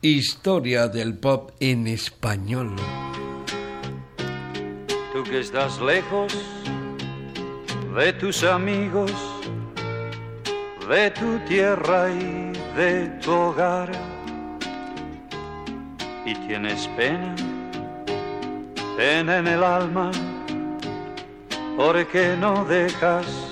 Historia del pop en español. Tú que estás lejos de tus amigos, de tu tierra y de tu hogar, y tienes pena, pena en el alma, porque no dejas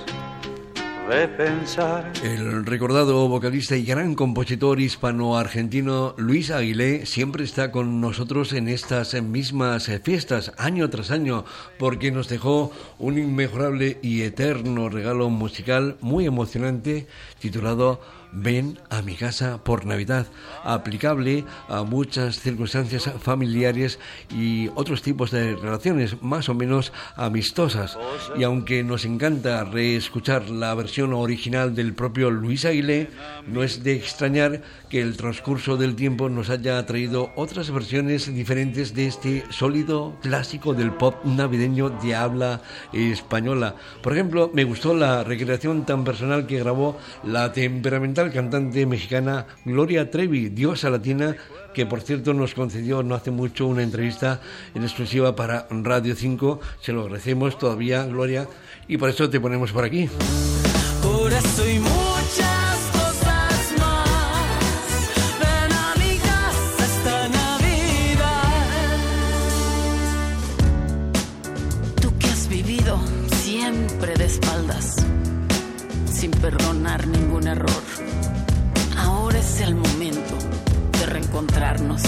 El recordado vocalista y gran compositor hispano-argentino Luis Aguilé siempre está con nosotros en estas mismas fiestas, año tras año, porque nos dejó un inmejorable y eterno regalo musical muy emocionante titulado Ven a mi casa por Navidad, aplicable a muchas circunstancias familiares y otros tipos de relaciones más o menos amistosas. Y aunque nos encanta reescuchar la versión original del propio Luis Aguilé, no es de extrañar que el transcurso del tiempo nos haya traído otras versiones diferentes de este sólido clásico del pop navideño de habla española. Por ejemplo, me gustó la recreación tan personal que grabó la temperamental cantante mexicana Gloria Trevi, diosa latina, que por cierto nos concedió no hace mucho una entrevista en exclusiva para Radio 5. Se lo agradecemos todavía, Gloria, y por eso te ponemos por aquí. Por eso perdonar error. Ahora es el momento de reencontrarnos.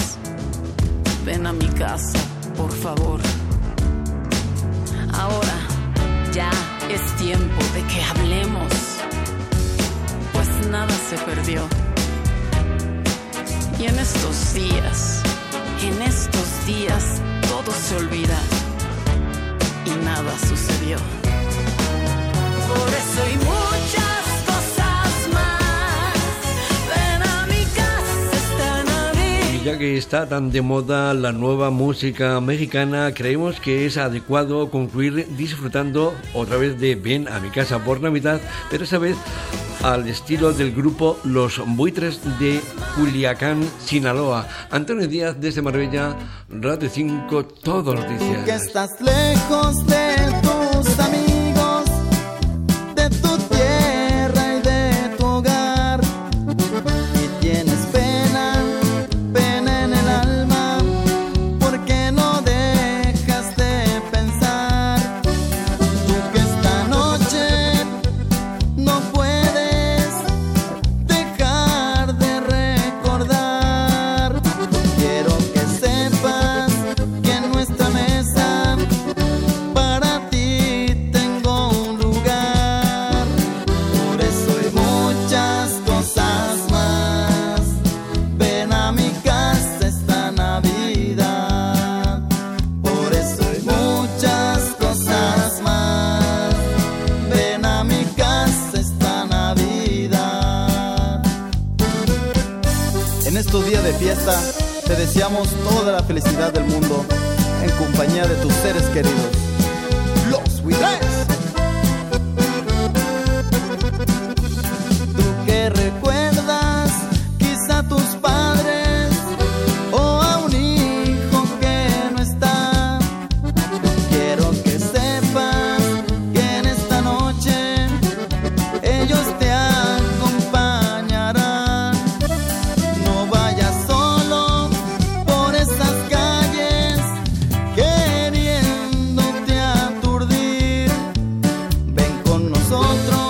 Ven a mi casa, por favor. Ahora ya es tiempo de que hablemos, pues nada se perdió. Y en estos días, en estos días, todo se olvida y nada sucedió. Que está tan de moda la nueva música mexicana, creemos que es adecuado concluir disfrutando otra vez de Ven a mi casa por Navidad, pero esta vez al estilo del grupo Los Buitres de Culiacán, Sinaloa. Antonio Díaz desde Marbella, Radio 5, Todo Noticias. Que estás lejos de fiesta, te deseamos toda la felicidad del mundo en compañía de tus seres queridos. Los. nosotros.